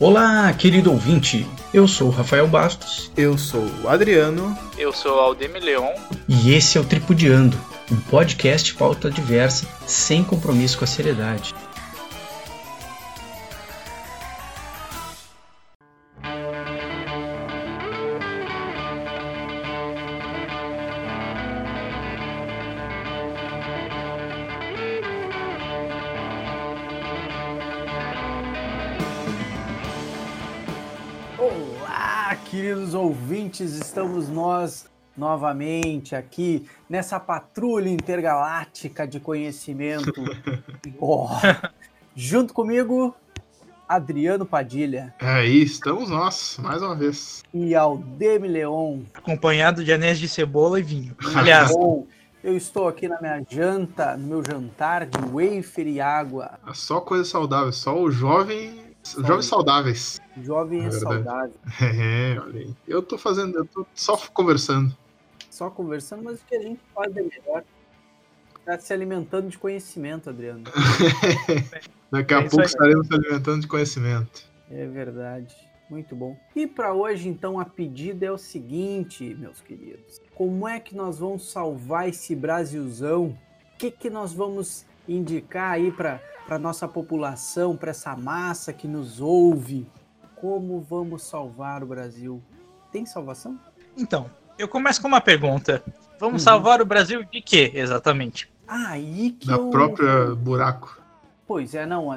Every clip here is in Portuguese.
Olá, querido ouvinte. Eu sou o Rafael Bastos. Eu sou o Adriano. Eu sou o Aldemir Leon. E esse é o Tripudiando, um podcast pauta diversa, sem compromisso com a seriedade. Novamente aqui nessa patrulha intergaláctica de conhecimento. oh, junto comigo, Adriano Padilha. Aí estamos nós, mais uma vez. E Aldemi Leon. Acompanhado de anéis de cebola e vinho. Aliás. Eu estou aqui na minha janta, no meu jantar de wafer e água. É só coisa saudável, só o jovem Jovens saudáveis. Jovem é saudável. É, olha aí. Eu tô fazendo, eu tô só conversando. Só conversando, mas o que a gente faz é melhor. Tá se alimentando de conhecimento, Adriano. Daqui a é pouco estaremos se alimentando de conhecimento. É verdade. Muito bom. E para hoje, então, a pedida é o seguinte, meus queridos. Como é que nós vamos salvar esse Brasilzão? O que, que nós vamos indicar aí para para nossa população, para essa massa que nos ouve. Como vamos salvar o Brasil? Tem salvação? Então, eu começo com uma pergunta. Vamos uhum. salvar o Brasil de quê, exatamente? Ah, aí que da eu... própria buraco. Pois é, não,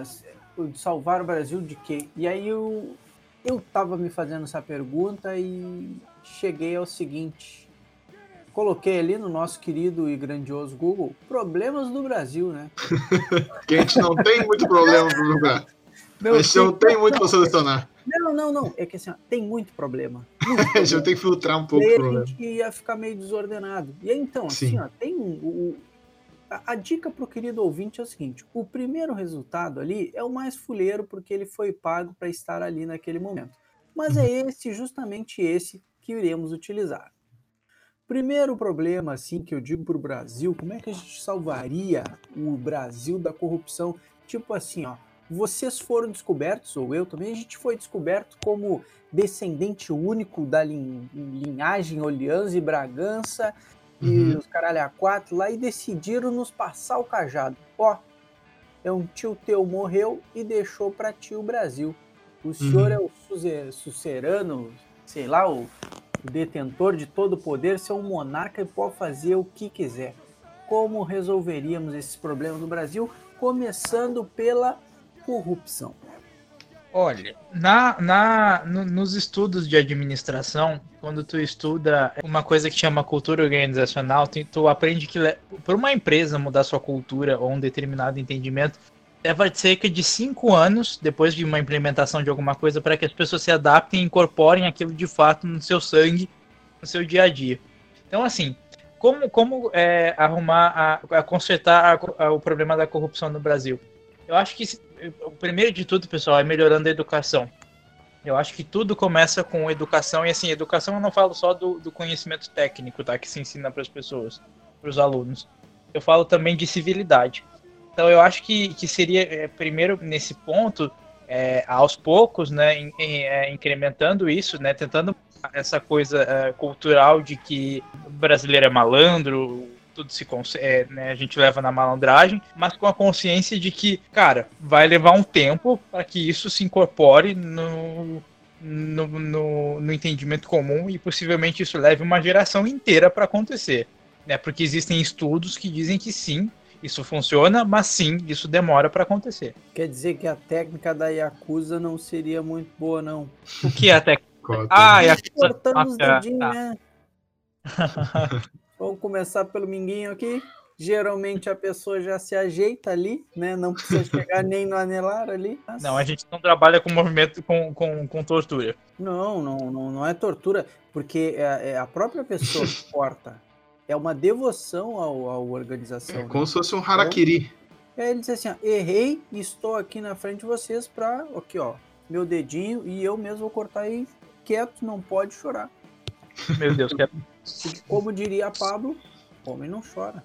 salvar o Brasil de quê? E aí eu eu tava me fazendo essa pergunta e cheguei ao seguinte: coloquei ali no nosso querido e grandioso Google problemas do Brasil, né? que a gente não tem muito problema para lugar. Não, a gente não tem muito para solucionar. Não, não, não. É que assim, ó, tem muito problema. Muito problema. gente tem que filtrar um pouco o problema. A gente ia ficar meio desordenado. E aí, então, assim, Sim. ó, tem um. um a, a dica para o querido ouvinte é o seguinte: o primeiro resultado ali é o mais fuleiro, porque ele foi pago para estar ali naquele momento. Mas é uhum. esse, justamente esse, que iremos utilizar. Primeiro problema, assim, que eu digo para o Brasil, como é que a gente salvaria o Brasil da corrupção? Tipo assim, ó, vocês foram descobertos, ou eu também, a gente foi descoberto como descendente único da linhagem Orleans e Bragança uhum. e os caralho a quatro lá e decidiram nos passar o cajado. Ó, é um tio teu morreu e deixou para ti o Brasil. O senhor uhum. é o sucerano, sei lá, o detentor de todo o poder, ser um monarca e pode fazer o que quiser. Como resolveríamos esses problemas no Brasil? Começando pela corrupção. Olha, na, na, no, nos estudos de administração, quando tu estuda uma coisa que chama cultura organizacional, tu, tu aprende que para uma empresa mudar sua cultura ou um determinado entendimento, leva cerca de cinco anos depois de uma implementação de alguma coisa para que as pessoas se adaptem e incorporem aquilo de fato no seu sangue, no seu dia a dia. Então, assim, como, como é, arrumar, a, a consertar a, a, o problema da corrupção no Brasil? Eu acho que, o primeiro de tudo, pessoal, é melhorando a educação. Eu acho que tudo começa com educação, e assim, educação eu não falo só do, do conhecimento técnico, tá? Que se ensina para as pessoas, para os alunos. Eu falo também de civilidade. Então eu acho que, que seria, é, primeiro, nesse ponto, é, aos poucos, né, in, é, incrementando isso, né, tentando essa coisa cultural de que o brasileiro é malandro, tudo se é, né, a gente leva na malandragem, mas com a consciência de que, cara, vai levar um tempo para que isso se incorpore no, no, no, no, entendimento comum e possivelmente isso leve uma geração inteira para acontecer. Né? Porque existem estudos que dizem que sim, isso funciona, mas sim, isso demora para acontecer. Quer dizer que a técnica da Yakuza não seria muito boa, não. O que é a técnica? ah, Yakuza. Cortando os dedinhos, tá. né? Vamos começar pelo minguinho aqui. Geralmente a pessoa já se ajeita ali, né? Não precisa chegar nem no anelar ali. Mas... Não, a gente não trabalha com movimento com, com, com tortura. Não, não, não, não é tortura, porque é, é a própria pessoa que corta é uma devoção ao, à organização. É como né? se fosse um harakiri. É, ele disse assim: ó, errei e estou aqui na frente de vocês para, aqui ó, meu dedinho e eu mesmo vou cortar aí quieto, não pode chorar. Meu Deus, que Como diria Pablo, homem não chora.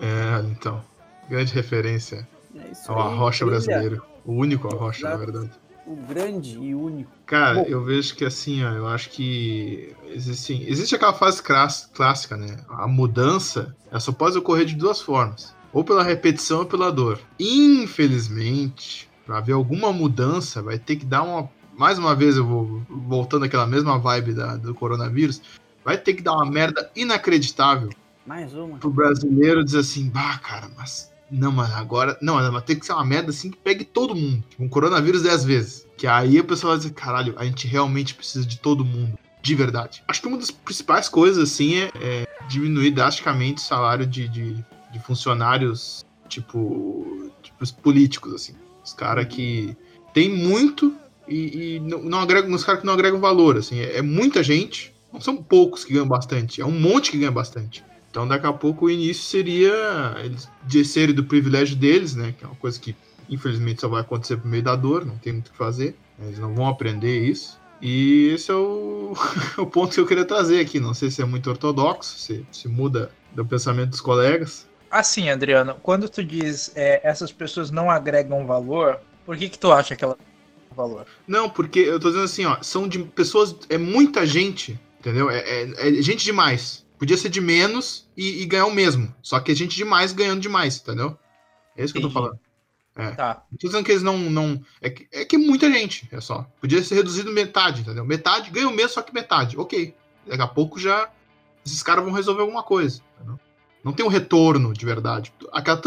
É, então, grande referência é isso ao Arrocha brasileiro. O único Arrocha, na verdade. o grande e único. Cara, Bom, eu vejo que assim, ó, eu acho que existe, existe aquela fase clássica, né? A mudança, ela só pode ocorrer de duas formas. Ou pela repetição ou pela dor. Infelizmente, para haver alguma mudança, vai ter que dar uma. Mais uma vez, eu vou voltando àquela mesma vibe da, do coronavírus. Vai ter que dar uma merda inacreditável. Mais uma. Pro brasileiro dizer assim, bah, cara, mas não, mas agora. Não, mas tem que ser uma merda assim que pegue todo mundo. Tipo, um coronavírus 10 vezes. Que aí o pessoal vai dizer, caralho, a gente realmente precisa de todo mundo. De verdade. Acho que uma das principais coisas, assim, é, é diminuir drasticamente o salário de, de, de funcionários, tipo, tipo, os políticos, assim. Os caras que tem muito e, e não, não agregam, os caras que não agregam valor, assim. É, é muita gente, não são poucos que ganham bastante, é um monte que ganha bastante. Então, daqui a pouco, o início seria eles descerem do privilégio deles, né? Que é uma coisa que, infelizmente, só vai acontecer por meio da dor, não tem muito o que fazer. Eles não vão aprender isso. E esse é o, o ponto que eu queria trazer aqui. Não sei se é muito ortodoxo, se, se muda do pensamento dos colegas. Assim, Adriano, quando tu diz é, essas pessoas não agregam valor, por que que tu acha que elas valor? Não, porque eu tô dizendo assim, ó, são de pessoas, é muita gente, entendeu? É, é, é gente demais. Podia ser de menos e, e, ganhar o mesmo. Só que a gente demais ganhando demais, entendeu? É isso que Entendi. eu tô falando. É. Tá. Não tô dizendo que eles não. não é, que, é que muita gente, é só. Podia ser reduzido metade, entendeu? Metade ganha o mesmo, só que metade. Ok. Daqui a pouco já. Esses caras vão resolver alguma coisa. Entendeu? Não tem um retorno de verdade. Aquela,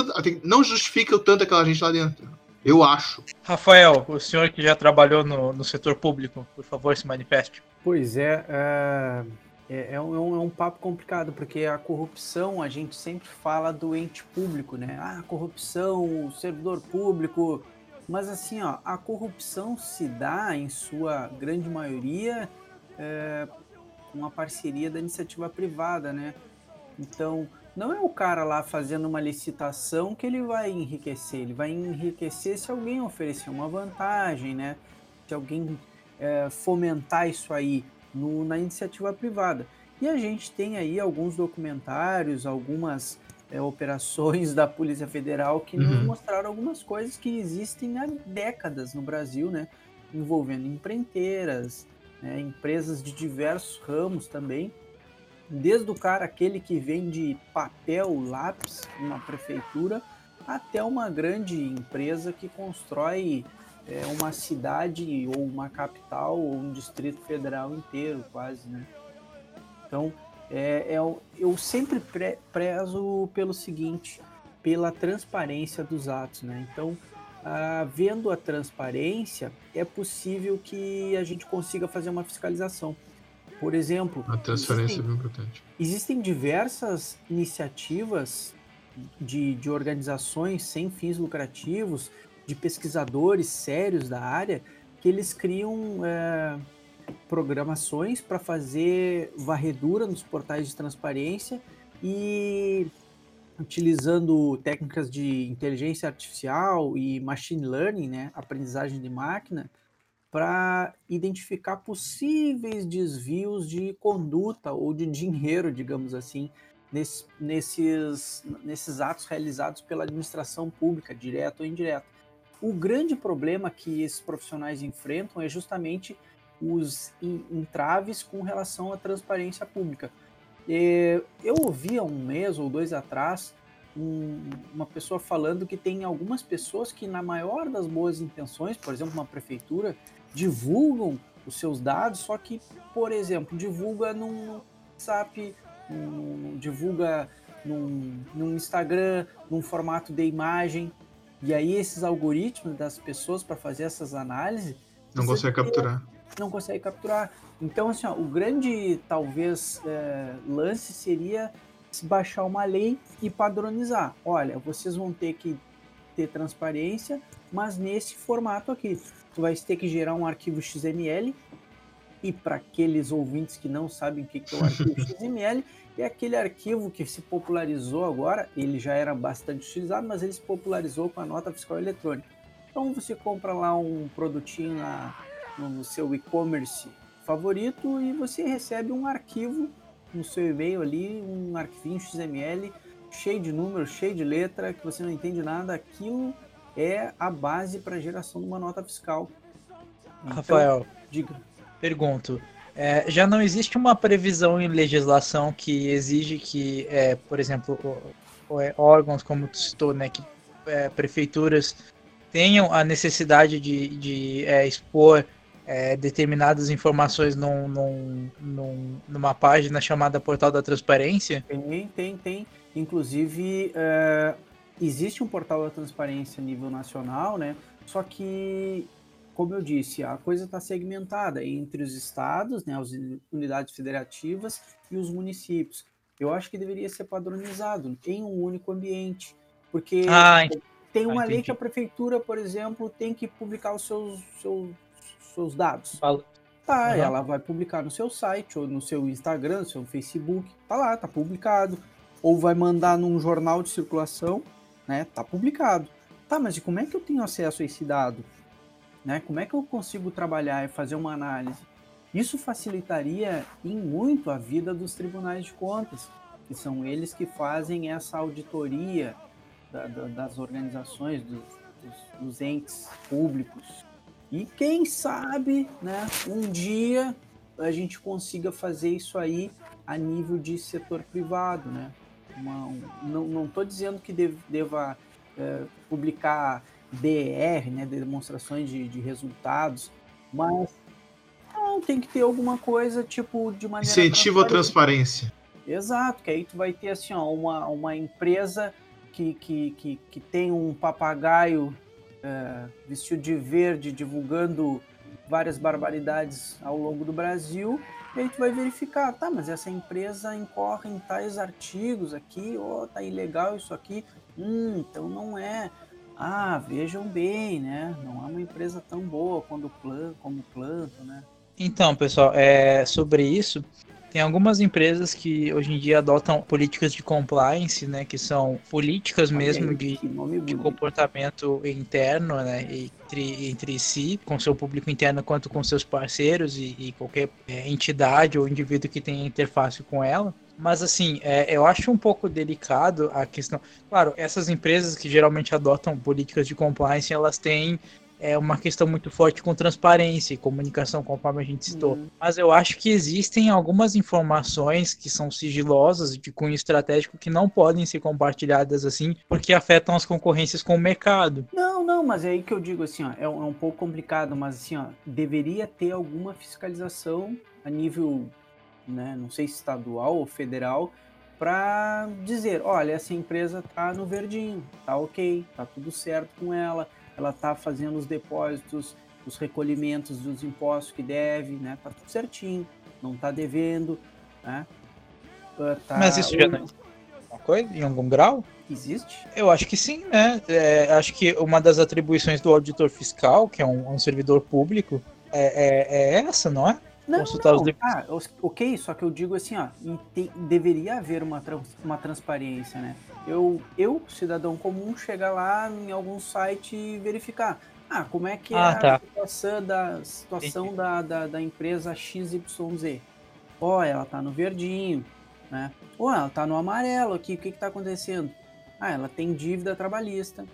não justifica o tanto aquela gente lá dentro. Eu acho. Rafael, o senhor que já trabalhou no, no setor público, por favor, se manifeste. Pois é, é é, é, um, é, um, papo complicado, porque a corrupção, a gente sempre fala do ente público, né? Ah, corrupção, o servidor público. Mas assim, ó, a corrupção se dá, em sua grande maioria, é, com a parceria da iniciativa privada, né? Então, não é o cara lá fazendo uma licitação que ele vai enriquecer. Ele vai enriquecer se alguém oferecer uma vantagem, né? Se alguém é, fomentar isso aí no, na iniciativa privada. E a gente tem aí alguns documentários, algumas é, operações da Polícia Federal que uhum. nos mostraram algumas coisas que existem há décadas no Brasil, né? Envolvendo empreiteiras, né? empresas de diversos ramos também. Desde o cara, aquele que vende papel, lápis, uma prefeitura, até uma grande empresa que constrói é, uma cidade ou uma capital ou um distrito federal inteiro, quase, né? Então, é, é, eu sempre pre prezo pelo seguinte, pela transparência dos atos, né? Então, ah, vendo a transparência, é possível que a gente consiga fazer uma fiscalização. Por exemplo, a transparência existem, é bem importante. Existem diversas iniciativas de, de organizações sem fins lucrativos de pesquisadores sérios da área que eles criam é, programações para fazer varredura nos portais de transparência e utilizando técnicas de inteligência artificial e machine learning, né, aprendizagem de máquina, para identificar possíveis desvios de conduta ou de dinheiro, digamos assim, nesses, nesses, nesses atos realizados pela administração pública, direto ou indireto. O grande problema que esses profissionais enfrentam é justamente os entraves com relação à transparência pública. É, eu ouvi há um mês ou dois atrás uma pessoa falando que tem algumas pessoas que, na maior das boas intenções, por exemplo, uma prefeitura, divulgam os seus dados, só que, por exemplo, divulga num WhatsApp, num, divulga num, num Instagram, num formato de imagem, e aí esses algoritmos das pessoas para fazer essas análises não consegue capturar. Não consegue capturar. Então, assim, ó, o grande talvez é, lance seria baixar uma lei e padronizar. Olha, vocês vão ter que ter transparência, mas nesse formato aqui. Tu vai ter que gerar um arquivo XML e para aqueles ouvintes que não sabem o que é o arquivo XML, é aquele arquivo que se popularizou agora, ele já era bastante utilizado, mas ele se popularizou com a nota fiscal eletrônica. Então você compra lá um produtinho na, no seu e-commerce favorito e você recebe um arquivo no seu e-mail ali, um arquivinho XML cheio de números, cheio de letra, que você não entende nada. Aquilo é a base para a geração de uma nota fiscal. Então, Rafael, diga. Pergunto. É, já não existe uma previsão em legislação que exige que, é, por exemplo, é, órgãos como tu citou, né, que é, prefeituras tenham a necessidade de, de é, expor é, determinadas informações num, num, num, numa página chamada Portal da Transparência? Tem, tem, tem. Inclusive, existe um Portal da Transparência a nível nacional, né? Só que, como eu disse, a coisa está segmentada entre os estados, né, as unidades federativas e os municípios. Eu acho que deveria ser padronizado em um único ambiente, porque ah, tem uma ah, lei que a prefeitura, por exemplo, tem que publicar os seus, seus seus dados. Fala. Tá, uhum. ela vai publicar no seu site, ou no seu Instagram, no seu Facebook, tá lá, tá publicado. Ou vai mandar num jornal de circulação, né? Tá publicado. Tá, mas e como é que eu tenho acesso a esse dado? Né? Como é que eu consigo trabalhar e fazer uma análise? Isso facilitaria em muito a vida dos tribunais de contas, que são eles que fazem essa auditoria da, da, das organizações, dos, dos, dos entes públicos e quem sabe, né, um dia a gente consiga fazer isso aí a nível de setor privado, né? Uma, um, não estou dizendo que deve, deva é, publicar DR, né, demonstrações de, de resultados, mas não, tem que ter alguma coisa tipo de maneira incentivo à transparência. Exato, que aí tu vai ter assim, ó, uma, uma empresa que, que, que, que tem um papagaio é, vestido de verde, divulgando várias barbaridades ao longo do Brasil, e aí tu vai verificar, tá, mas essa empresa incorre em tais artigos aqui, ó, oh, tá ilegal isso aqui, hum, então não é. Ah, vejam bem, né? Não é uma empresa tão boa quando plan, como planto, né? Então, pessoal, é, sobre isso, tem algumas empresas que hoje em dia adotam políticas de compliance, né, que são políticas mesmo de, de comportamento interno, né, entre, entre si, com seu público interno quanto com seus parceiros e, e qualquer é, entidade ou indivíduo que tenha interface com ela. Mas assim, é, eu acho um pouco delicado a questão. Claro, essas empresas que geralmente adotam políticas de compliance, elas têm é uma questão muito forte com transparência e comunicação, conforme a gente citou. Uhum. Mas eu acho que existem algumas informações que são sigilosas, de cunho estratégico, que não podem ser compartilhadas assim, porque afetam as concorrências com o mercado. Não, não, mas é aí que eu digo assim, ó, é, um, é um pouco complicado, mas assim, ó, deveria ter alguma fiscalização a nível, né, não sei se estadual ou federal, para dizer, olha, essa empresa tá no verdinho, tá ok, tá tudo certo com ela ela está fazendo os depósitos, os recolhimentos dos impostos que deve, né? Tá tudo certinho, não está devendo, né? Ah, tá... Mas isso já não uma coisa em algum grau? Existe? Eu acho que sim, né? É, acho que uma das atribuições do auditor fiscal, que é um, um servidor público, é, é, é essa, não é? Não, consultar não. os ah, ok, só que eu digo assim, ó, deveria haver uma, trans, uma transparência, né? Eu, eu, cidadão comum, chegar lá em algum site e verificar. Ah, como é que é ah, tá. a situação, da, situação da, da, da, empresa XYZ? Ó, oh, ela tá no verdinho, né? Ou oh, ela tá no amarelo aqui, o que que tá acontecendo? Ah, ela tem dívida trabalhista,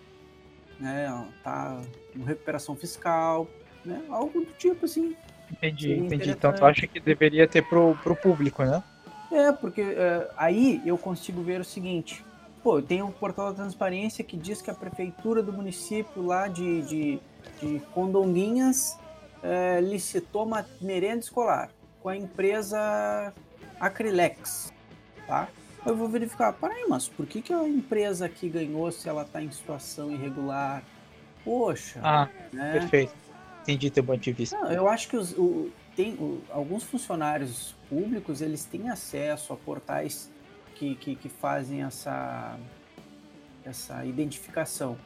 né? Ela tá com recuperação fiscal, né? Algo do tipo assim. Entendi, entendi. Então tu acha que deveria ter pro, pro público, né? É, porque uh, aí eu consigo ver o seguinte. Pô, tem um portal da transparência que diz que a prefeitura do município lá de, de, de Condonguinhas uh, licitou uma merenda escolar com a empresa Acrilex, tá? Eu vou verificar, peraí, mas por que, que a empresa aqui ganhou se ela está em situação irregular? Poxa. Ah, né? perfeito entendi teu ponto de vista. Não, eu acho que os, o, tem, o, alguns funcionários públicos eles têm acesso a portais que, que, que fazem essa, essa identificação.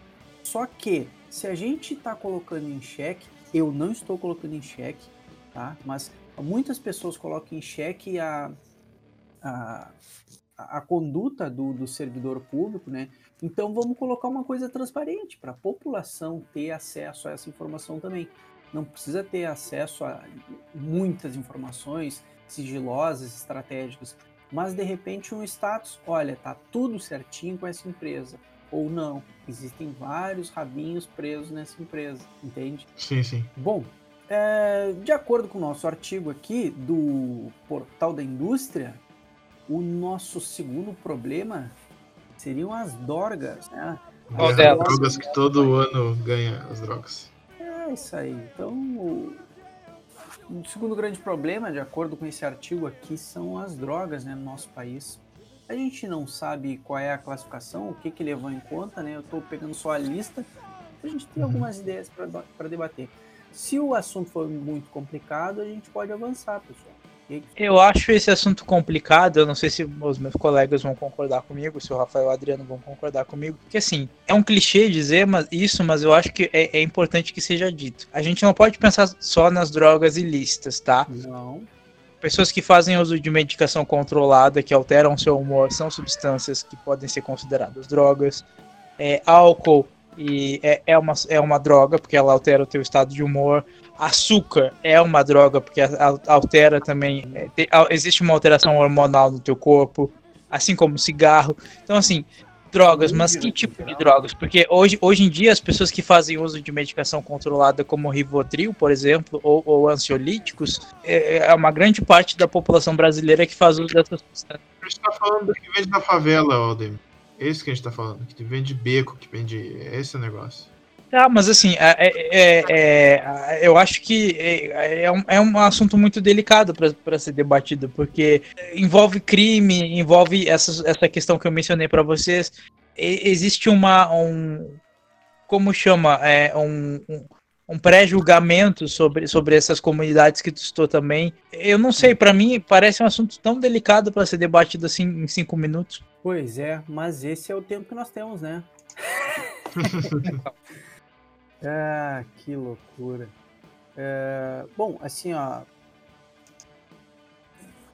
Só que se a gente está colocando em xeque, eu não estou colocando em xeque, tá? Mas muitas pessoas colocam em xeque a, a, a conduta do, do servidor público, né? Então vamos colocar uma coisa transparente para a população ter acesso a essa informação também não precisa ter acesso a muitas informações sigilosas, estratégicas, mas de repente um status, olha, tá tudo certinho com essa empresa, ou não, existem vários rabinhos presos nessa empresa, entende? Sim, sim. Bom, é, de acordo com o nosso artigo aqui do Portal da Indústria, o nosso segundo problema seriam as drogas, né? As é, drogas que todo ano ganha as drogas. É isso aí. Então, o, segundo grande problema, de acordo com esse artigo aqui, são as drogas né, no nosso país. A gente não sabe qual é a classificação, o que, que levou em conta, né? Eu estou pegando só a lista. A gente tem uhum. algumas ideias para debater. Se o assunto for muito complicado, a gente pode avançar, pessoal. Eu acho esse assunto complicado, eu não sei se os meus colegas vão concordar comigo, se o Rafael e o Adriano vão concordar comigo, porque assim, é um clichê dizer isso, mas eu acho que é, é importante que seja dito. A gente não pode pensar só nas drogas ilícitas, tá? Não. Pessoas que fazem uso de medicação controlada, que alteram seu humor, são substâncias que podem ser consideradas drogas. É, álcool e é, é, uma, é uma droga, porque ela altera o teu estado de humor. Açúcar é uma droga, porque altera também. É, tem, existe uma alteração hormonal no teu corpo, assim como cigarro. Então, assim, drogas, mas que tipo de drogas? Porque hoje, hoje em dia as pessoas que fazem uso de medicação controlada como Rivotril, por exemplo, ou, ou ansiolíticos, é, é, uma grande parte da população brasileira que faz uso dessas substâncias. A gente está falando do que vende na favela, Aldemir. É isso que a gente tá falando, que vende beco, que vende. Esse é negócio. Tá, mas assim, é, é, é, eu acho que é, um, é um assunto muito delicado para ser debatido, porque envolve crime, envolve essa, essa questão que eu mencionei para vocês. existe uma. Um, como chama? É, um, um, um pré-julgamento sobre, sobre essas comunidades que tu estou também. Eu não sei, para mim parece um assunto tão delicado para ser debatido assim em cinco minutos. Pois é, mas esse é o tempo que nós temos, né? ah, que loucura. É, bom, assim, ó.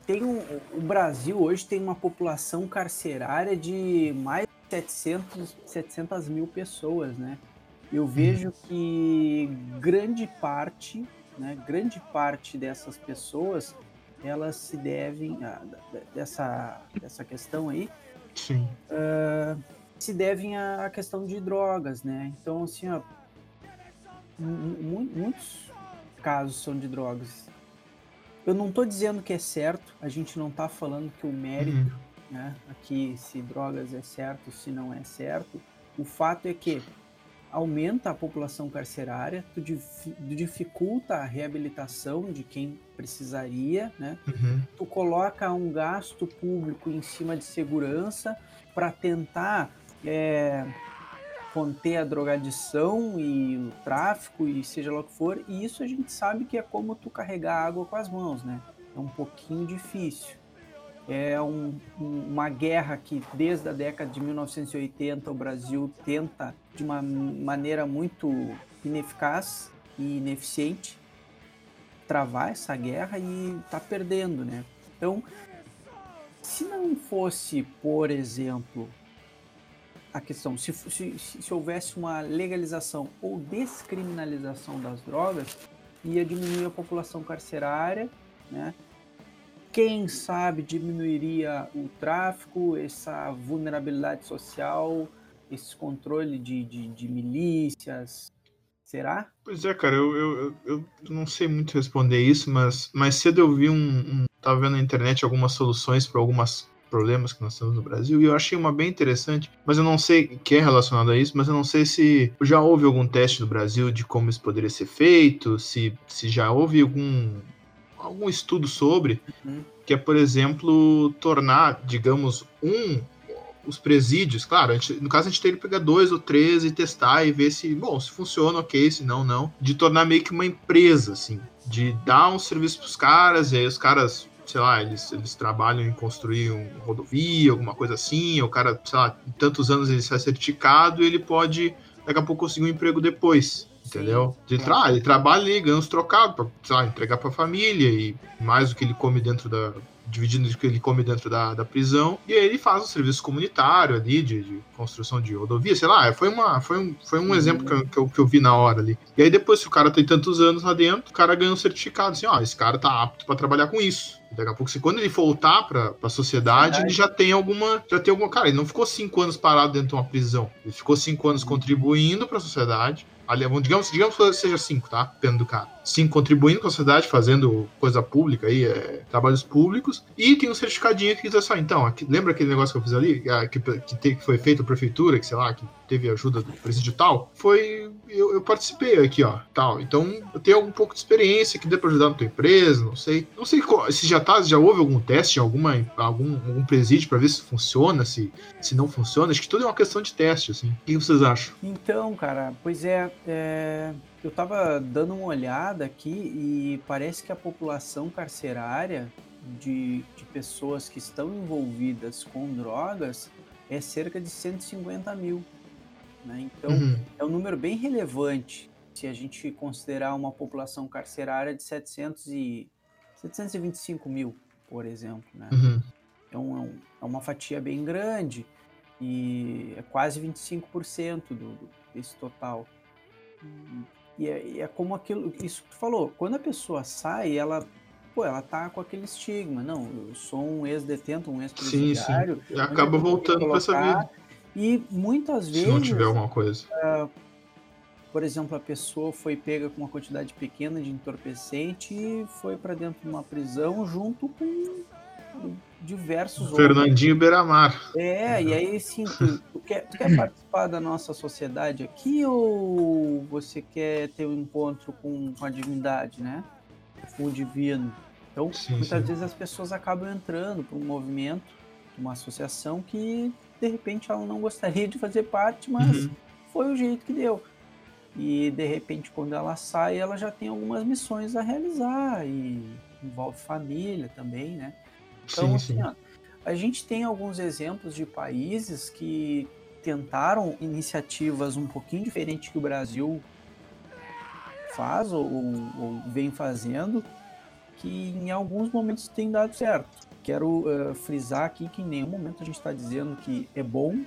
Tem um, o Brasil hoje tem uma população carcerária de mais de 700, 700 mil pessoas, né? Eu vejo que grande parte, né, grande parte dessas pessoas, elas se devem, a, dessa, dessa questão aí, Sim. Uh, se devem à questão de drogas, né? Então, assim, ó, muitos casos são de drogas. Eu não estou dizendo que é certo, a gente não está falando que o mérito, uhum. né, aqui se drogas é certo, se não é certo. O fato é que aumenta a população carcerária, tu, tu dificulta a reabilitação de quem precisaria, né? Uhum. Tu coloca um gasto público em cima de segurança para tentar é, conter a drogadição e o tráfico e seja lá o que for. E isso a gente sabe que é como tu carregar água com as mãos, né? É um pouquinho difícil é um, uma guerra que desde a década de 1980 o Brasil tenta de uma maneira muito ineficaz e ineficiente travar essa guerra e está perdendo, né? Então, se não fosse, por exemplo, a questão, se, se, se houvesse uma legalização ou descriminalização das drogas, ia diminuir a população carcerária, né? quem sabe diminuiria o tráfico, essa vulnerabilidade social, esse controle de, de, de milícias. Será? Pois é, cara, eu, eu, eu, não sei muito responder isso, mas mais cedo eu vi um. um tava vendo na internet algumas soluções para alguns problemas que nós temos no Brasil e eu achei uma bem interessante, mas eu não sei que é relacionado a isso, mas eu não sei se já houve algum teste no Brasil de como isso poderia ser feito, se, se já houve algum algum estudo sobre, uhum. que é, por exemplo, tornar, digamos, um os presídios, claro, gente, no caso a gente tem que pegar dois ou três e testar e ver se, bom, se funciona, ok, se não, não. De tornar meio que uma empresa, assim, de dar um serviço pros caras, e aí os caras, sei lá, eles, eles trabalham em construir uma rodovia, alguma coisa assim, o cara, sei lá, em tantos anos ele sai certificado e ele pode, daqui a pouco, conseguir um emprego depois. Entendeu? De tra ele trabalha ali, ganha uns trocados pra sei lá, entregar pra família e mais do que ele come dentro da. Dividindo o que ele come dentro da, da prisão. E aí ele faz um serviço comunitário ali, de, de construção de rodovia, sei lá. Foi, uma, foi um, foi um exemplo que eu, que eu, que, eu, vi na hora ali. E aí depois, se o cara tem tantos anos lá dentro, o cara ganha um certificado, assim, ó, esse cara tá apto para trabalhar com isso. Daqui a pouco, se quando ele voltar para a sociedade, ele já tem alguma. Já tem alguma. Cara, ele não ficou cinco anos parado dentro de uma prisão. Ele ficou cinco anos uhum. contribuindo para a sociedade Ali, digamos, digamos que seja cinco, tá? Dependendo do cara. Cinco contribuindo com a sociedade, fazendo coisa pública aí, é, trabalhos públicos. E tem um certificadinho que diz assim, então, aqui, lembra aquele negócio que eu fiz ali? Que, que, que foi feito a prefeitura, que sei lá, que teve ajuda do presídio tal? Foi. Eu, eu, participei aqui, ó. Tal. Então, eu tenho um pouco de experiência que dê pra ajudar na tua empresa, não sei. Não sei se já tá, já houve algum teste em alguma, algum, algum presídio para ver se funciona, se, se não funciona. Acho que tudo é uma questão de teste, assim. O que vocês acham? Então, cara, pois é, é, eu estava dando uma olhada aqui e parece que a população carcerária de, de pessoas que estão envolvidas com drogas é cerca de 150 mil. Né? Então, uhum. é um número bem relevante se a gente considerar uma população carcerária de 700 e, 725 mil, por exemplo. Né? Uhum. Então, é, é uma fatia bem grande e é quase 25% do, do, desse total. E é, é, como aquilo, isso que tu falou, quando a pessoa sai, ela, pô, ela tá com aquele estigma, não, eu sou um ex-detento, um ex-presidiário. Sim, sim. E acaba voltando para essa vida. E muitas vezes... Se não tiver alguma coisa. Uh, por exemplo, a pessoa foi pega com uma quantidade pequena de entorpecente e foi para dentro de uma prisão junto com diversos Fernandinho outros. Beiramar. É, e aí sim, tu, tu, quer, tu quer participar da nossa sociedade aqui ou você quer ter um encontro com, com a divindade, né? Com o divino. Então, sim, muitas sim. vezes as pessoas acabam entrando para um movimento, uma associação que de repente ela não gostaria de fazer parte, mas uhum. foi o jeito que deu. E de repente, quando ela sai, ela já tem algumas missões a realizar e envolve família também, né? Então, sim, assim, ó, a gente tem alguns exemplos de países que tentaram iniciativas um pouquinho diferentes que o Brasil faz ou, ou vem fazendo, que em alguns momentos tem dado certo. Quero uh, frisar aqui que em nenhum momento a gente está dizendo que é bom,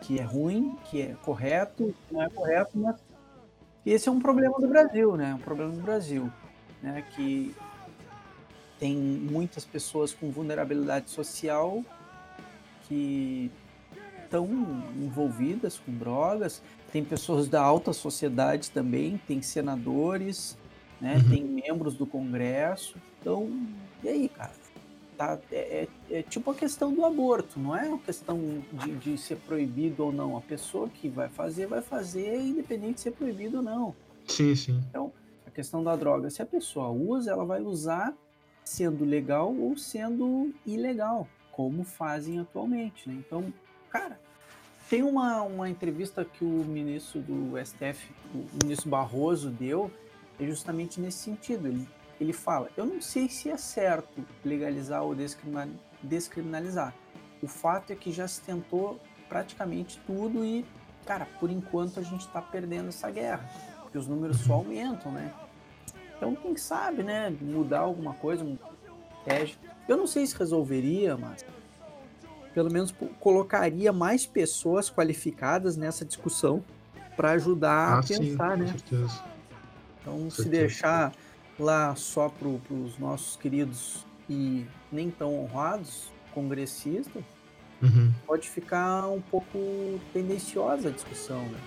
que é ruim, que é correto, que não é correto, mas esse é um problema do Brasil, né? Um problema do Brasil, né? Que tem muitas pessoas com vulnerabilidade social que estão envolvidas com drogas, tem pessoas da alta sociedade também, tem senadores, né, uhum. tem membros do Congresso. Então, e aí, cara? Tá, é, é, é, tipo a questão do aborto, não é uma questão de, de ser proibido ou não. A pessoa que vai fazer, vai fazer, independente de ser proibido ou não. Sim, sim. Então, a questão da droga, se a pessoa usa, ela vai usar sendo legal ou sendo ilegal, como fazem atualmente. Né? Então, cara, tem uma, uma entrevista que o ministro do STF, o ministro Barroso, deu, é justamente nesse sentido. Ele, ele fala: eu não sei se é certo legalizar ou descriminalizar. O fato é que já se tentou praticamente tudo e, cara, por enquanto a gente está perdendo essa guerra, porque os números só uhum. aumentam, né? Então, quem sabe, né, mudar alguma coisa, um teste. Eu não sei se resolveria, mas pelo menos colocaria mais pessoas qualificadas nessa discussão para ajudar ah, a pensar, sim, né? Certeza. Então, com se certeza. deixar lá só para os nossos queridos e nem tão honrados congressistas, uhum. pode ficar um pouco tendenciosa a discussão, né?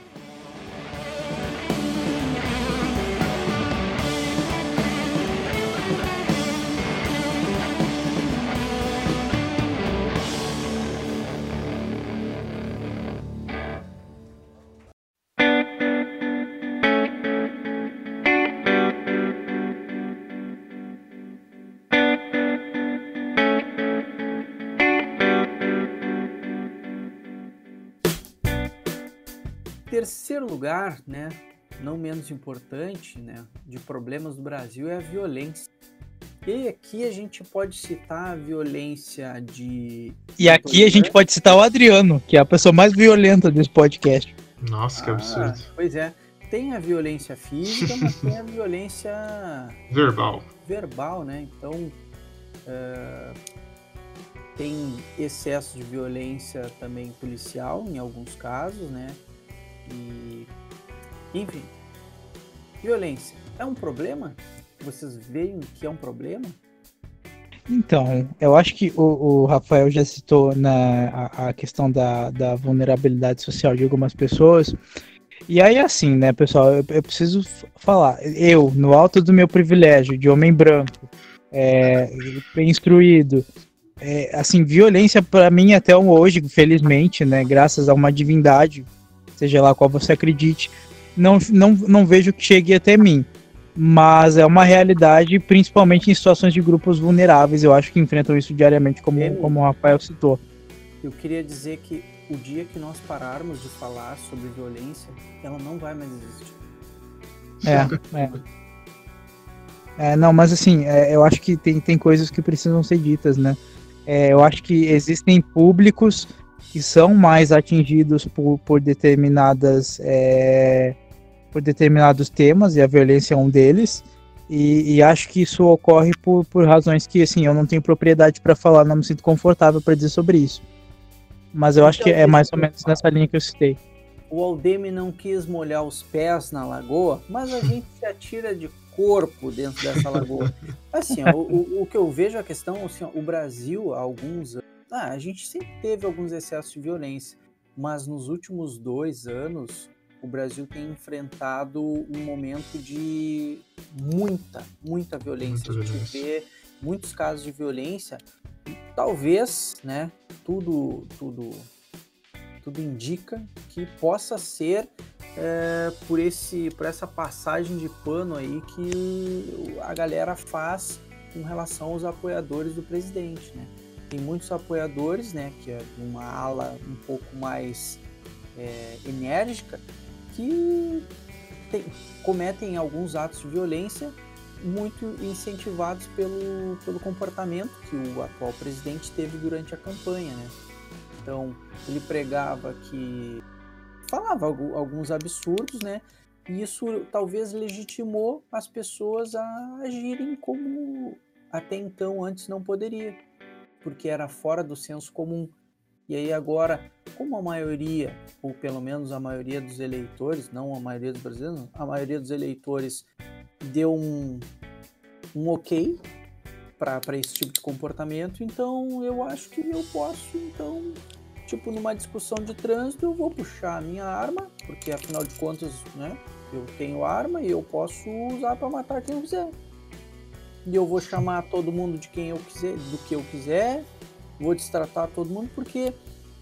Terceiro lugar, né, não menos importante, né, de problemas do Brasil é a violência. E aqui a gente pode citar a violência de. E aqui a gente pode citar o Adriano, que é a pessoa mais violenta desse podcast. Nossa, que ah, absurdo. Pois é. Tem a violência física, mas tem a violência. Verbal. Verbal, né? Então. Uh, tem excesso de violência também policial, em alguns casos, né? E, enfim, violência é um problema? Vocês veem que é um problema? Então, eu acho que o, o Rafael já citou na, a, a, questão da, da vulnerabilidade social de algumas pessoas. E aí, assim, né, pessoal, eu, eu, preciso falar. Eu, no alto do meu privilégio de homem branco, é, bem instruído, é, assim, violência para mim até hoje, felizmente, né, graças a uma divindade, seja lá qual você acredite, não, não, não vejo que chegue até mim. Mas é uma realidade, principalmente em situações de grupos vulneráveis, eu acho que enfrentam isso diariamente, como, como o Rafael citou. Eu queria dizer que o dia que nós pararmos de falar sobre violência, ela não vai mais existir. É, é. é não, mas assim, é, eu acho que tem, tem coisas que precisam ser ditas, né? É, eu acho que existem públicos que são mais atingidos por, por determinadas é, por determinados temas e a violência é um deles e, e, acho que isso ocorre por, por razões que assim eu não tenho propriedade para falar não me sinto confortável para dizer sobre isso mas eu acho que é mais ou menos nessa linha que eu citei. O Aldeme não quis molhar os pés na lagoa, mas a gente se atira de corpo dentro dessa lagoa. Assim, ó, o, o, que eu vejo a questão, assim, ó, o Brasil, há alguns anos, ah, a gente sempre teve alguns excessos de violência, mas nos últimos dois anos, o Brasil tem enfrentado um momento de muita, muita violência. Muita a gente vê muitos casos de violência talvez, né, tudo, tudo, tudo indica que possa ser é, por, esse, por essa passagem de pano aí que a galera faz com relação aos apoiadores do presidente, né? Tem muitos apoiadores, né, que é uma ala um pouco mais é, enérgica, que tem, cometem alguns atos de violência muito incentivados pelo, pelo comportamento que o atual presidente teve durante a campanha, né? Então, ele pregava que falava alguns absurdos, né? E isso talvez legitimou as pessoas a agirem como até então antes não poderia, porque era fora do senso comum. E aí agora, como a maioria, ou pelo menos a maioria dos eleitores, não a maioria dos brasileiros, a maioria dos eleitores deu um, um ok para esse tipo de comportamento, então eu acho que eu posso, então, tipo, numa discussão de trânsito, eu vou puxar a minha arma, porque afinal de contas, né, eu tenho arma e eu posso usar para matar quem eu quiser. E eu vou chamar todo mundo de quem eu quiser, do que eu quiser, vou destratar todo mundo, porque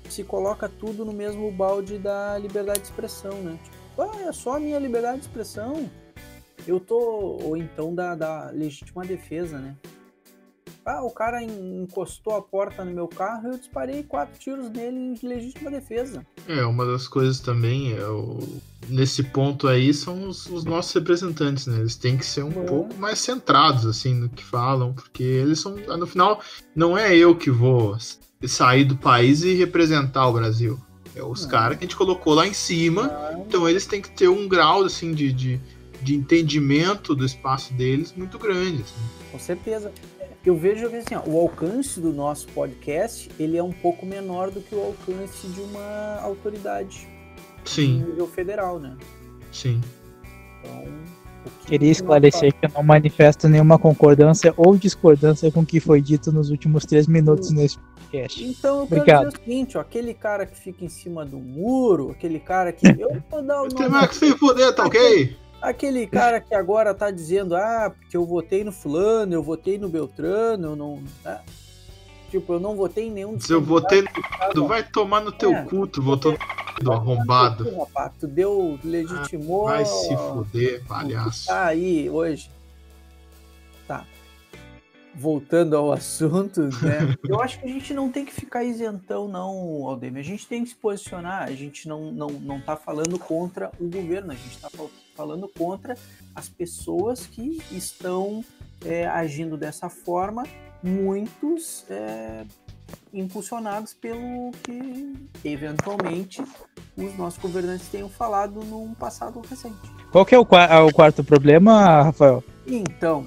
se coloca tudo no mesmo balde da liberdade de expressão, né? Tipo, ah, é só a minha liberdade de expressão eu tô. Ou então da, da legítima defesa, né? Ah, o cara encostou a porta no meu carro e eu disparei quatro tiros nele em legítima defesa. É, uma das coisas também, é o... nesse ponto aí, são os, os, nossos representantes, né? Eles têm que ser um é. pouco mais centrados, assim, no que falam, porque eles são, no final, não é eu que vou sair do país e representar o Brasil. É os caras que a gente colocou lá em cima, então eles têm que ter um grau, assim, de, de de entendimento do espaço deles muito grande. Assim. Com certeza. Eu vejo que assim, ó, o alcance do nosso podcast ele é um pouco menor do que o alcance de uma autoridade Sim. de nível federal, né? Sim. Então, Queria esclarecer que eu não manifesto nenhuma concordância ou discordância com o que foi dito nos últimos três minutos Sim. nesse podcast. Então eu Obrigado. quero dizer o seguinte, ó, aquele cara que fica em cima do muro, aquele cara que. Eu vou dar o nome. Tem mais que se fuder, tá ok? Aquele cara que agora tá dizendo, ah, porque eu votei no fulano, eu votei no Beltrano, eu não. Né? Tipo, eu não votei em nenhum Se eu votei no. Tu vai tomar no teu é, culto, votou no arrombado. Tu, rapaz, tu deu, legitimou. Ah, vai se fuder, palhaço. Tá aí hoje. Tá. Voltando ao assunto, né? eu acho que a gente não tem que ficar isentão, não, Aldemir. A gente tem que se posicionar. A gente não, não, não tá falando contra o governo, a gente tá falando falando contra as pessoas que estão é, agindo dessa forma, muitos é, impulsionados pelo que eventualmente os nossos governantes tenham falado num passado recente. Qual que é o, o quarto problema, Rafael? Então,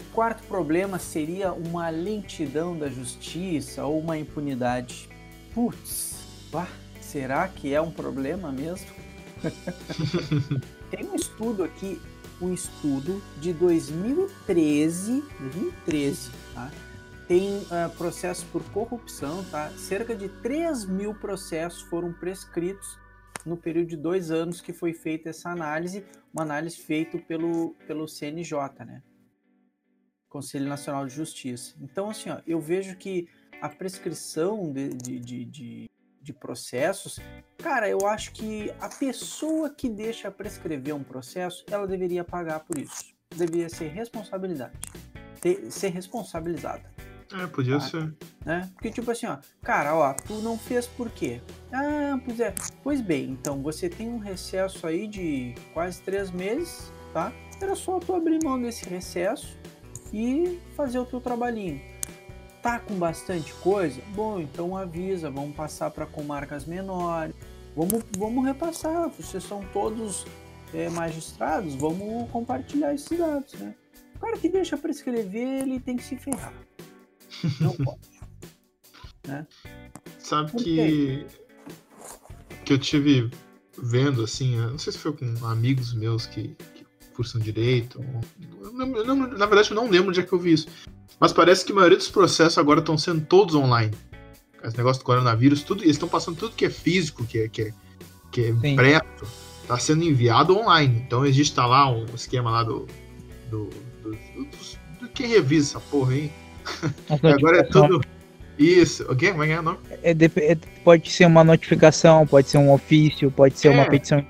o quarto problema seria uma lentidão da justiça ou uma impunidade. Putz, será que é um problema mesmo? Tem um estudo aqui, um estudo de 2013, 2013, tá? Tem uh, processos por corrupção, tá? Cerca de 3 mil processos foram prescritos no período de dois anos que foi feita essa análise, uma análise feita pelo, pelo CNJ, né? Conselho Nacional de Justiça. Então, assim, ó, eu vejo que a prescrição de, de, de, de, de processos, cara, eu acho que a pessoa que deixa prescrever um processo, ela deveria pagar por isso. Deveria ser responsabilidade. Ter, ser responsabilizada. É, podia tá? ser. Né? Porque, tipo assim, ó, cara, ó, tu não fez por quê? Ah, pois é. Pois bem, então você tem um recesso aí de quase três meses, tá? Era só tu abrir mão desse recesso e fazer o teu trabalhinho. Tá com bastante coisa? Bom, então avisa, vamos passar para comarcas menores. Vamos, vamos repassar, vocês são todos é, magistrados, vamos compartilhar esses dados, né? O cara que deixa prescrever, ele tem que se ferrar. Não pode. né? Sabe que, que eu tive vendo, assim, não sei se foi com amigos meus que, que cursam direito. Não, na verdade, eu não lembro onde é que eu vi isso. Mas parece que a maioria dos processos agora estão sendo todos online. Esse negócio do coronavírus, tudo, eles estão passando tudo que é físico, que é, que é, que é impresso, está sendo enviado online. Então existe tá lá um esquema lá do. do, do, do, do quem revisa essa porra aí. agora é tudo. Isso, o quê? Como é que é o nome? É, é, pode ser uma notificação, pode ser um ofício, pode ser é. uma petição.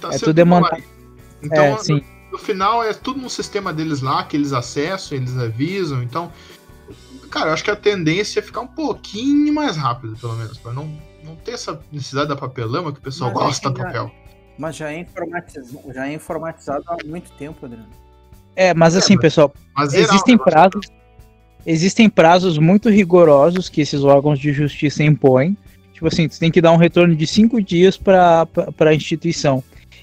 Tá é tudo demandado. Então, é, sim no final é tudo no sistema deles lá, que eles acessam, eles avisam. Então, cara, eu acho que a tendência é ficar um pouquinho mais rápido, pelo menos, para não, não ter essa necessidade da papelama que o pessoal mas gosta do papel. Mas já é, informatizado, já é informatizado há muito tempo, Adriano. É, mas assim, é, pessoal, mas existem prazos. Existem prazos muito rigorosos que esses órgãos de justiça impõem. Tipo assim, você tem que dar um retorno de cinco dias para a instituição.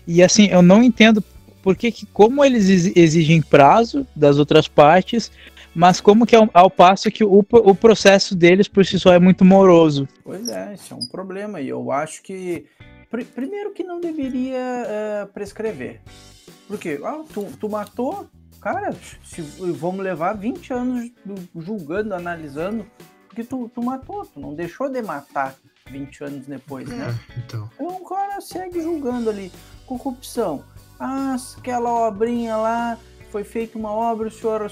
E assim, eu não entendo porque que, como eles exigem prazo das outras partes, mas como que ao, ao passo que o, o processo deles por si só é muito moroso. Pois é, isso é um problema. E eu acho que pr primeiro que não deveria uh, prescrever. Porque ah, tu, tu matou, cara, se, vamos levar 20 anos julgando, analisando, porque tu, tu matou, tu não deixou de matar 20 anos depois, né? É, então. então o cara segue julgando ali. Corrupção. Ah, aquela obrinha lá, foi feita uma obra, o senhor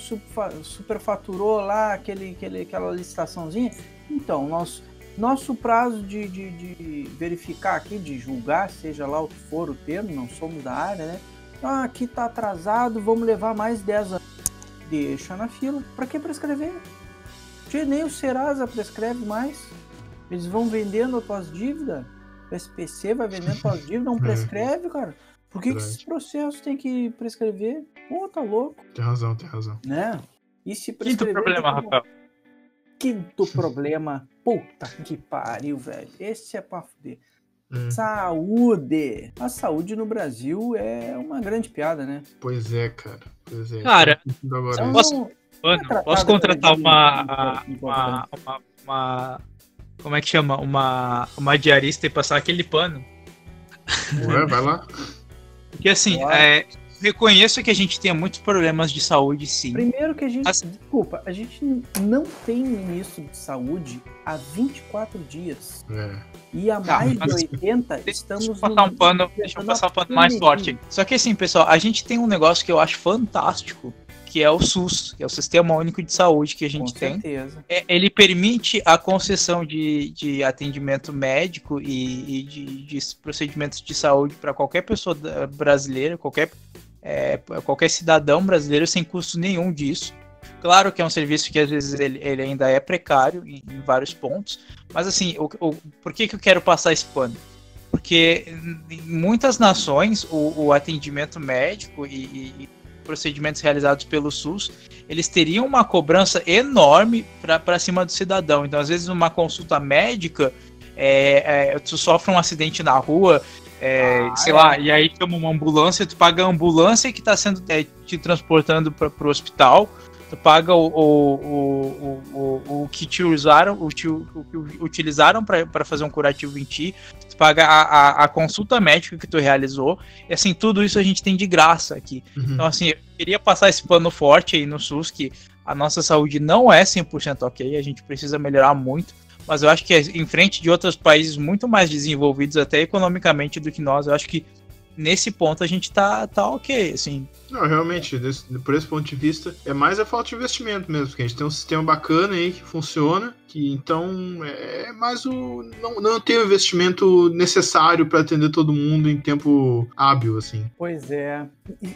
superfaturou lá aquele, aquele, aquela licitaçãozinha. Então, nosso, nosso prazo de, de, de, verificar aqui, de julgar, seja lá o que for o termo, não somos da área, né? Ah, aqui tá atrasado, vamos levar mais 10 anos. Deixa na fila. Para que prescrever? Nem o Serasa prescreve mais. Eles vão vendendo as tuas dívidas. O SPC vai vendendo as tuas dívidas, não é. prescreve, cara. Por que, que esses processos tem que prescrever? Pô, tá louco. Tem razão, tem razão. Né? E se prescrever... Quinto problema, Rafael. Quinto problema. Puta que pariu, velho. Esse é pra fuder. Hum. Saúde! A saúde no Brasil é uma grande piada, né? Pois é, cara. Pois é. Cara, posso, é posso contratar uma, uma, uma, uma, Como é que chama? Uma, uma diarista e passar aquele pano? Ué, vai lá. Porque assim, é, reconheço que a gente tem muitos problemas de saúde, sim. Primeiro que a gente. Assim, desculpa, a gente não tem ministro de saúde há 24 dias. É. E há mais de 80 estamos. Deixa eu passar um pano, deixa eu passar um pano mais forte. Só que assim, pessoal, a gente tem um negócio que eu acho fantástico que é o SUS, que é o Sistema Único de Saúde que a gente Com tem. Certeza. É, ele permite a concessão de, de atendimento médico e, e de, de, procedimentos de saúde para qualquer pessoa brasileira, qualquer, é, qualquer cidadão brasileiro, sem custo nenhum disso. Claro que é um serviço que às vezes ele, ele ainda é precário em, em, vários pontos, mas assim, o, o, por que, que eu quero passar esse pano? Porque em muitas nações o, o atendimento médico e, e procedimentos realizados pelo SUS, eles teriam uma cobrança enorme para cima do cidadão. Então, às vezes, uma consulta médica, é, é, tu sofre um acidente na rua, é, ah, sei é. lá, e aí chama uma ambulância, tu paga a ambulância que está sendo é, te transportando para o hospital, tu paga o, o, o, o, o que te usaram, o, que utilizaram para fazer um curativo em ti, paga a, a, a, consulta médica que tu realizou. E assim, tudo isso a gente tem de graça aqui. Uhum. Então, assim, eu queria passar esse pano forte aí no SUS, que a nossa saúde não é 100% ok, a gente precisa melhorar muito. mas eu acho que é em frente de outros países muito mais desenvolvidos, até economicamente, do que nós, eu acho que nesse ponto a gente tá, tá ok, assim. Não, realmente, desse, por esse ponto de vista, é mais a falta de investimento mesmo, porque a gente tem um sistema bacana aí que funciona, que então é mais o. Não, não tem o investimento necessário para atender todo mundo em tempo hábil, assim. Pois é.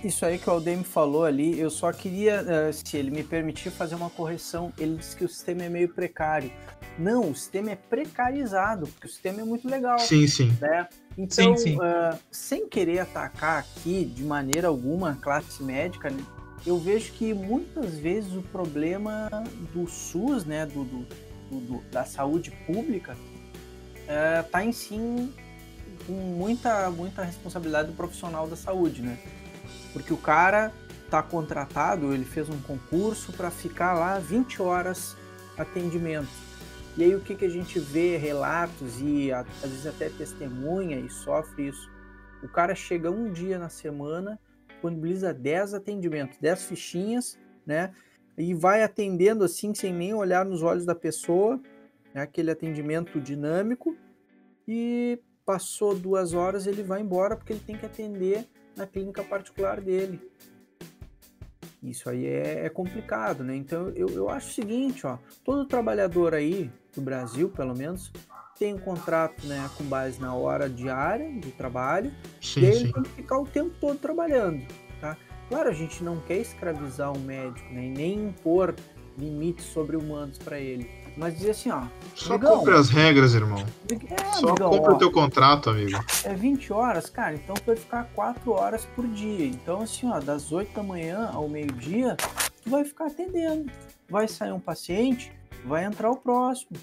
Isso aí que o Aldemir falou ali, eu só queria, eh, se ele me permitir, fazer uma correção. Ele disse que o sistema é meio precário. Não, o sistema é precarizado, porque o sistema é muito legal. Sim, sim. Né? Então, sim, sim. Uh, sem querer atacar aqui de maneira alguma a classe médica, né, eu vejo que muitas vezes o problema do SUS, né, do, do, do da saúde pública, está uh, em sim com muita, muita responsabilidade do profissional da saúde, né? Porque o cara está contratado, ele fez um concurso para ficar lá 20 horas atendimento e aí o que, que a gente vê, relatos e às vezes até testemunha e sofre isso. O cara chega um dia na semana, disponibiliza 10 atendimentos, 10 fichinhas, né? E vai atendendo assim, sem nem olhar nos olhos da pessoa, né? aquele atendimento dinâmico. E passou duas horas, ele vai embora porque ele tem que atender na clínica particular dele. Isso aí é, é complicado, né? Então eu, eu acho o seguinte, ó, todo trabalhador aí do Brasil, pelo menos, tem um contrato né, com base na hora diária de trabalho, sim, e ele sim. tem que ficar o tempo todo trabalhando. Tá? Claro, a gente não quer escravizar um médico, né, nem impor limites sobre-humanos para ele. Mas dizer assim, ó. Só amigão, cumpre as regras, irmão. É, Só amigão, cumpre ó, o teu contrato, amigo. É 20 horas, cara, então tu vai ficar 4 horas por dia. Então, assim, ó, das 8 da manhã ao meio-dia, tu vai ficar atendendo. Vai sair um paciente, vai entrar o próximo.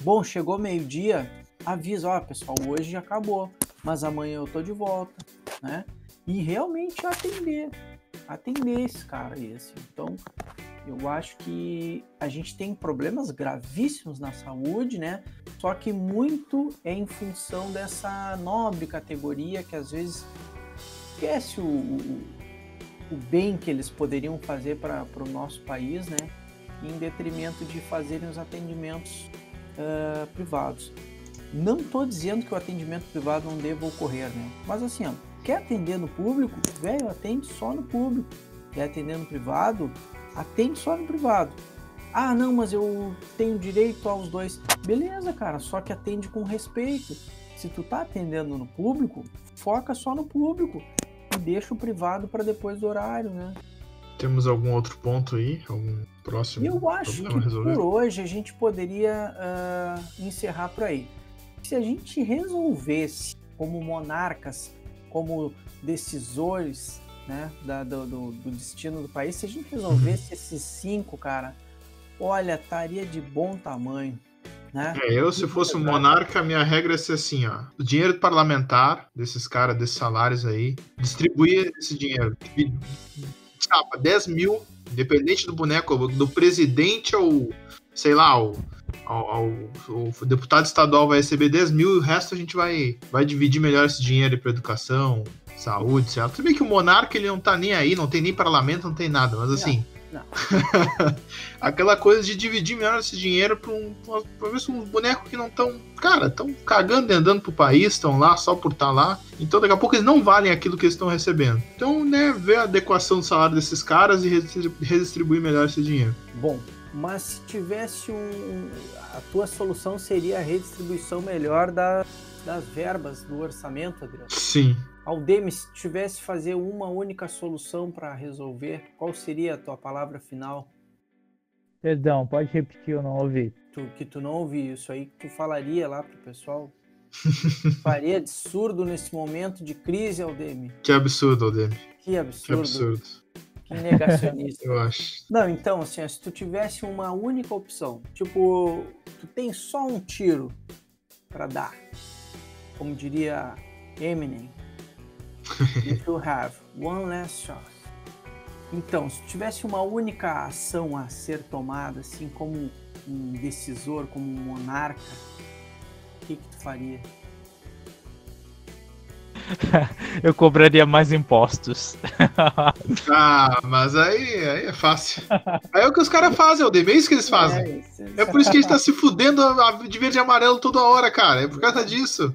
Bom, chegou meio-dia, avisa, ó, pessoal, hoje já acabou, mas amanhã eu tô de volta, né? E realmente atender, atender esse cara aí, assim. Então, eu acho que a gente tem problemas gravíssimos na saúde, né? Só que muito é em função dessa nobre categoria que às vezes esquece o, o, o bem que eles poderiam fazer para o nosso país, né? Em detrimento de fazerem os atendimentos uh, privados. Não estou dizendo que o atendimento privado não deva ocorrer, né? Mas assim, ó, quer atender no público, velho, atende só no público. Quer atender no privado, atende só no privado. Ah, não, mas eu tenho direito aos dois. Beleza, cara, só que atende com respeito. Se tu tá atendendo no público, foca só no público e deixa o privado para depois do horário, né? Temos algum outro ponto aí? Algum próximo? Eu acho que resolver? por hoje a gente poderia uh, encerrar por aí. Se a gente resolvesse como monarcas, como decisores né, da, do, do, destino do país, se a gente resolvesse uhum. esses cinco, cara, olha, estaria de bom tamanho. Né? É, eu, se fosse um monarca, minha regra ia ser assim: ó, o dinheiro parlamentar desses caras, desses salários aí, distribuir esse dinheiro chapa, 10 mil, independente do boneco, do presidente ao, sei lá, ao, ao, ao, o deputado estadual vai receber 10 mil e o resto a gente vai, vai dividir melhor esse dinheiro para educação, saúde, certo? Tudo bem que o monarca ele não tá nem aí, não tem nem parlamento, não tem nada, mas assim. Aquela coisa de dividir melhor esse dinheiro para um, pra ver se uns bonecos que não estão, cara, estão cagando e andando pro país, estão lá só por estar tá lá. Então daqui a pouco eles não valem aquilo que eles estão recebendo. Então, né, ver a adequação do salário desses caras e redistribuir melhor esse dinheiro. Bom, mas se tivesse um. A tua solução seria a redistribuição melhor da, das verbas do orçamento, Adriano? Sim. Aldemir, se tivesse fazer uma única solução para resolver, qual seria a tua palavra final? Perdão, pode repetir, eu não ouvi. Tu, que tu não ouviu isso aí, que tu falaria lá pro pessoal? Faria de surdo nesse momento de crise, Aldemir? Que absurdo, Aldemir. Que absurdo. Que absurdo. Que negacionista. eu acho. Não, então, assim, se tu tivesse uma única opção, tipo, tu tem só um tiro para dar, como diria Eminem, If you have one last shot. Então, se tivesse uma única ação a ser tomada, assim como um decisor, como um monarca, o que, que tu faria? eu cobraria mais impostos. ah, mas aí, aí é fácil. Aí é o que os caras fazem, é o é isso que eles fazem. É, é por isso que a gente tá se fudendo de verde e amarelo toda hora, cara. É por causa disso.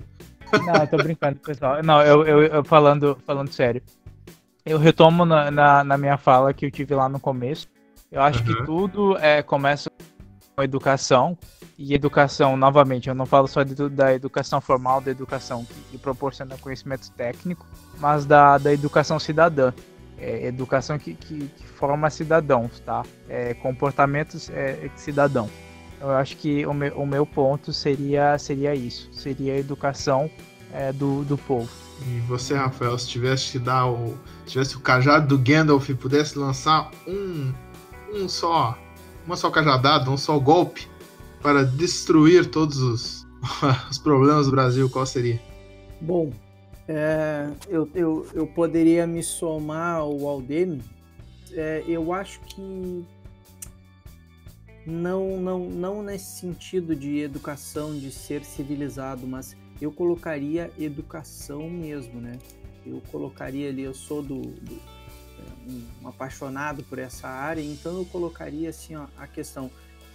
Não, eu tô brincando, pessoal. Não, eu, eu, eu falando, falando sério. Eu retomo na, na, na, minha fala que eu tive lá no começo. Eu acho uhum. que tudo é, começa com educação. E educação, novamente, eu não falo só de, da educação formal, da educação que, que proporciona conhecimento técnico, mas da, da educação cidadã. É, educação que, que, que, forma cidadãos, tá? É, comportamentos é, cidadão. Eu acho que o meu, o meu ponto seria, seria isso, seria a educação é, do, do povo. E você, Rafael, se tivesse que dar o. tivesse o cajado do Gandalf e pudesse lançar um. um só. uma só cajadada, um só golpe para destruir todos os, os problemas do Brasil, qual seria? Bom, é, eu, eu, eu poderia me somar ao Aldemir. É, eu acho que não, não, não nesse sentido de educação, de ser civilizado, mas eu colocaria educação mesmo, né? Eu colocaria ali, eu sou do, do é, um, apaixonado por essa área, então eu colocaria assim ó, a questão,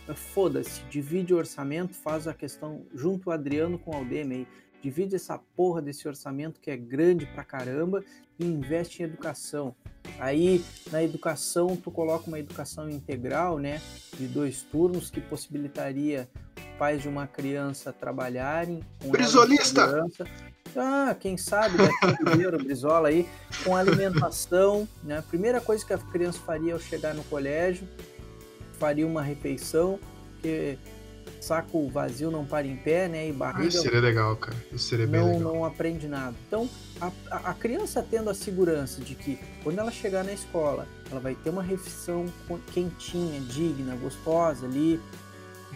é, foda-se, divide o orçamento, faz a questão junto o Adriano com o Aldemir, divide essa porra desse orçamento que é grande pra caramba e investe em educação. Aí na educação tu coloca uma educação integral, né, de dois turnos que possibilitaria pais de uma criança trabalharem com Brisolista. Ah, quem sabe, né? Primeiro, Brizola aí, com alimentação, né? A primeira coisa que a criança faria ao chegar no colégio, faria uma refeição, porque saco vazio não para em pé, né? E barriga. Ah, isso seria legal, cara. Isso seria não, bem legal. Não aprende nada. Então, a, a criança tendo a segurança de que quando ela chegar na escola, ela vai ter uma refeição quentinha, digna, gostosa ali.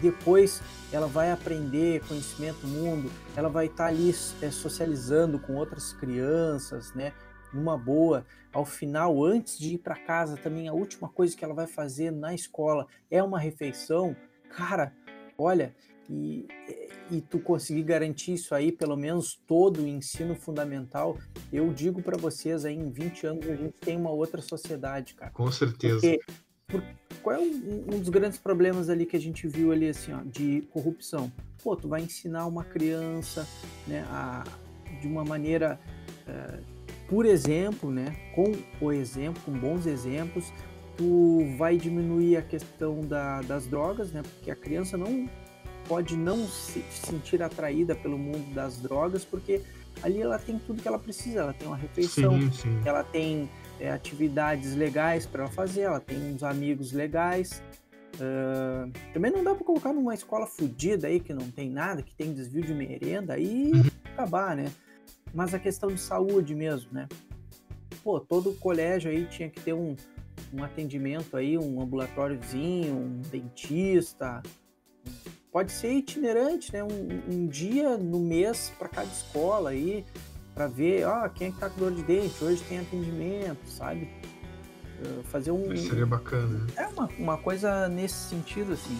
Depois ela vai aprender conhecimento do mundo, ela vai estar tá ali é, socializando com outras crianças, né? Numa boa. Ao final, antes de ir para casa, também a última coisa que ela vai fazer na escola é uma refeição. Cara, olha, e, e tu conseguir garantir isso aí, pelo menos todo o ensino fundamental, eu digo para vocês aí, em 20 anos a gente tem uma outra sociedade, cara. Com certeza. Porque, por, qual é um, um, dos grandes problemas ali que a gente viu ali, assim, ó, de corrupção? Pô, tu vai ensinar uma criança, né, a, de uma maneira, uh, por exemplo, né, com o exemplo, com bons exemplos, tu vai diminuir a questão da, das drogas, né? Porque a criança não pode não se sentir atraída pelo mundo das drogas, porque ali ela tem tudo que ela precisa. Ela tem uma refeição, sim, sim. ela tem é, atividades legais para ela fazer, ela tem uns amigos legais. Uh, também não dá para colocar numa escola fodida aí que não tem nada, que tem desvio de merenda, aí uhum. acabar, né? Mas a questão de saúde mesmo, né? Pô, todo colégio aí tinha que ter um, um atendimento aí, um ambulatóriozinho, um dentista. Pode ser itinerante, né? Um, um dia no mês para cada escola aí, para ver, ó, quem é que tá com dor de dente, hoje tem atendimento, sabe? Uh, fazer um. Isso seria bacana. Né? É uma, uma coisa nesse sentido, assim.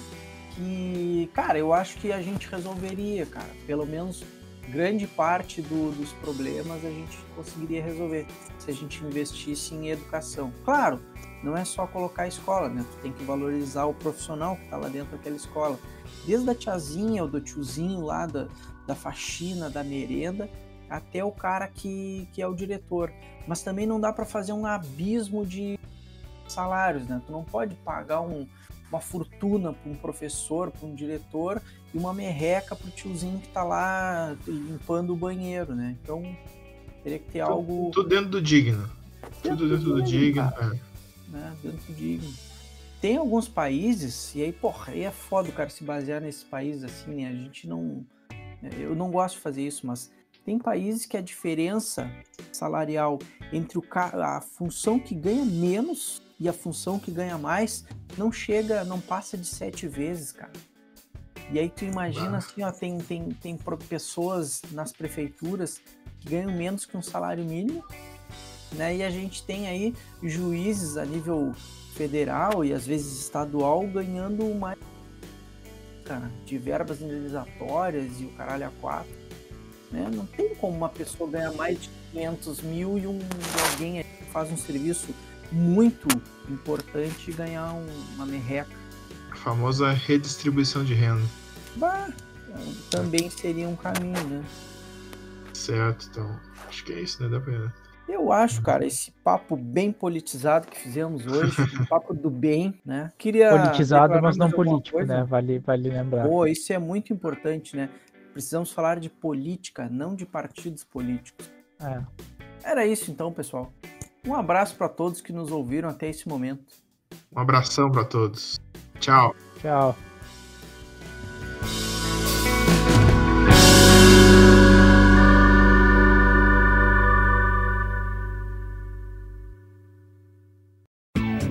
Que, cara, eu acho que a gente resolveria, cara. Pelo menos grande parte do, dos problemas a gente conseguiria resolver se a gente investisse em educação. Claro, não é só colocar a escola, né? Tu tem que valorizar o profissional que está lá dentro daquela escola. Desde a tiazinha ou do tiozinho lá da, da faxina, da merenda, até o cara que, que é o diretor. Mas também não dá para fazer um abismo de salários, né? Tu não pode pagar um, uma fortuna para um professor, para um diretor e uma merreca para o tiozinho que está lá limpando o banheiro, né? Então teria que ter tudo, algo. Tudo dentro do digno. Dentro tudo dentro do digno. digno né? Dentro do digno. Tem alguns países, e aí, porra, aí é foda o cara se basear nesses países assim, né? A gente não. Né, eu não gosto de fazer isso, mas tem países que a diferença salarial entre o a função que ganha menos e a função que ganha mais não chega, não passa de sete vezes, cara. E aí tu imagina assim, ó, tem, tem, tem pessoas nas prefeituras que ganham menos que um salário mínimo né? E a gente tem aí juízes a nível federal e às vezes estadual ganhando mais cara, de verbas indenizatórias e o caralho a quatro. Né? Não tem como uma pessoa ganhar mais de 500 mil e um alguém faz um serviço muito importante ganhar um, uma merreca. A famosa redistribuição de renda. Bah, também seria um caminho, né? Certo, então. Acho que é isso, né? Dá pra... Eu acho, cara, esse papo bem politizado que fizemos hoje, um papo do bem, né? Queria politizado, mas não político, coisa. né? Vale, vale lembrar. Pô, isso é muito importante, né? Precisamos falar de política, não de partidos políticos. É. Era isso então, pessoal. Um abraço para todos que nos ouviram até esse momento. Um abração para todos. Tchau. Tchau.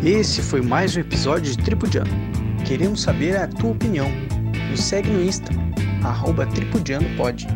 Esse foi mais um episódio de Tripudiano. Queremos saber a tua opinião. Nos segue no Insta, arroba tripudianopod.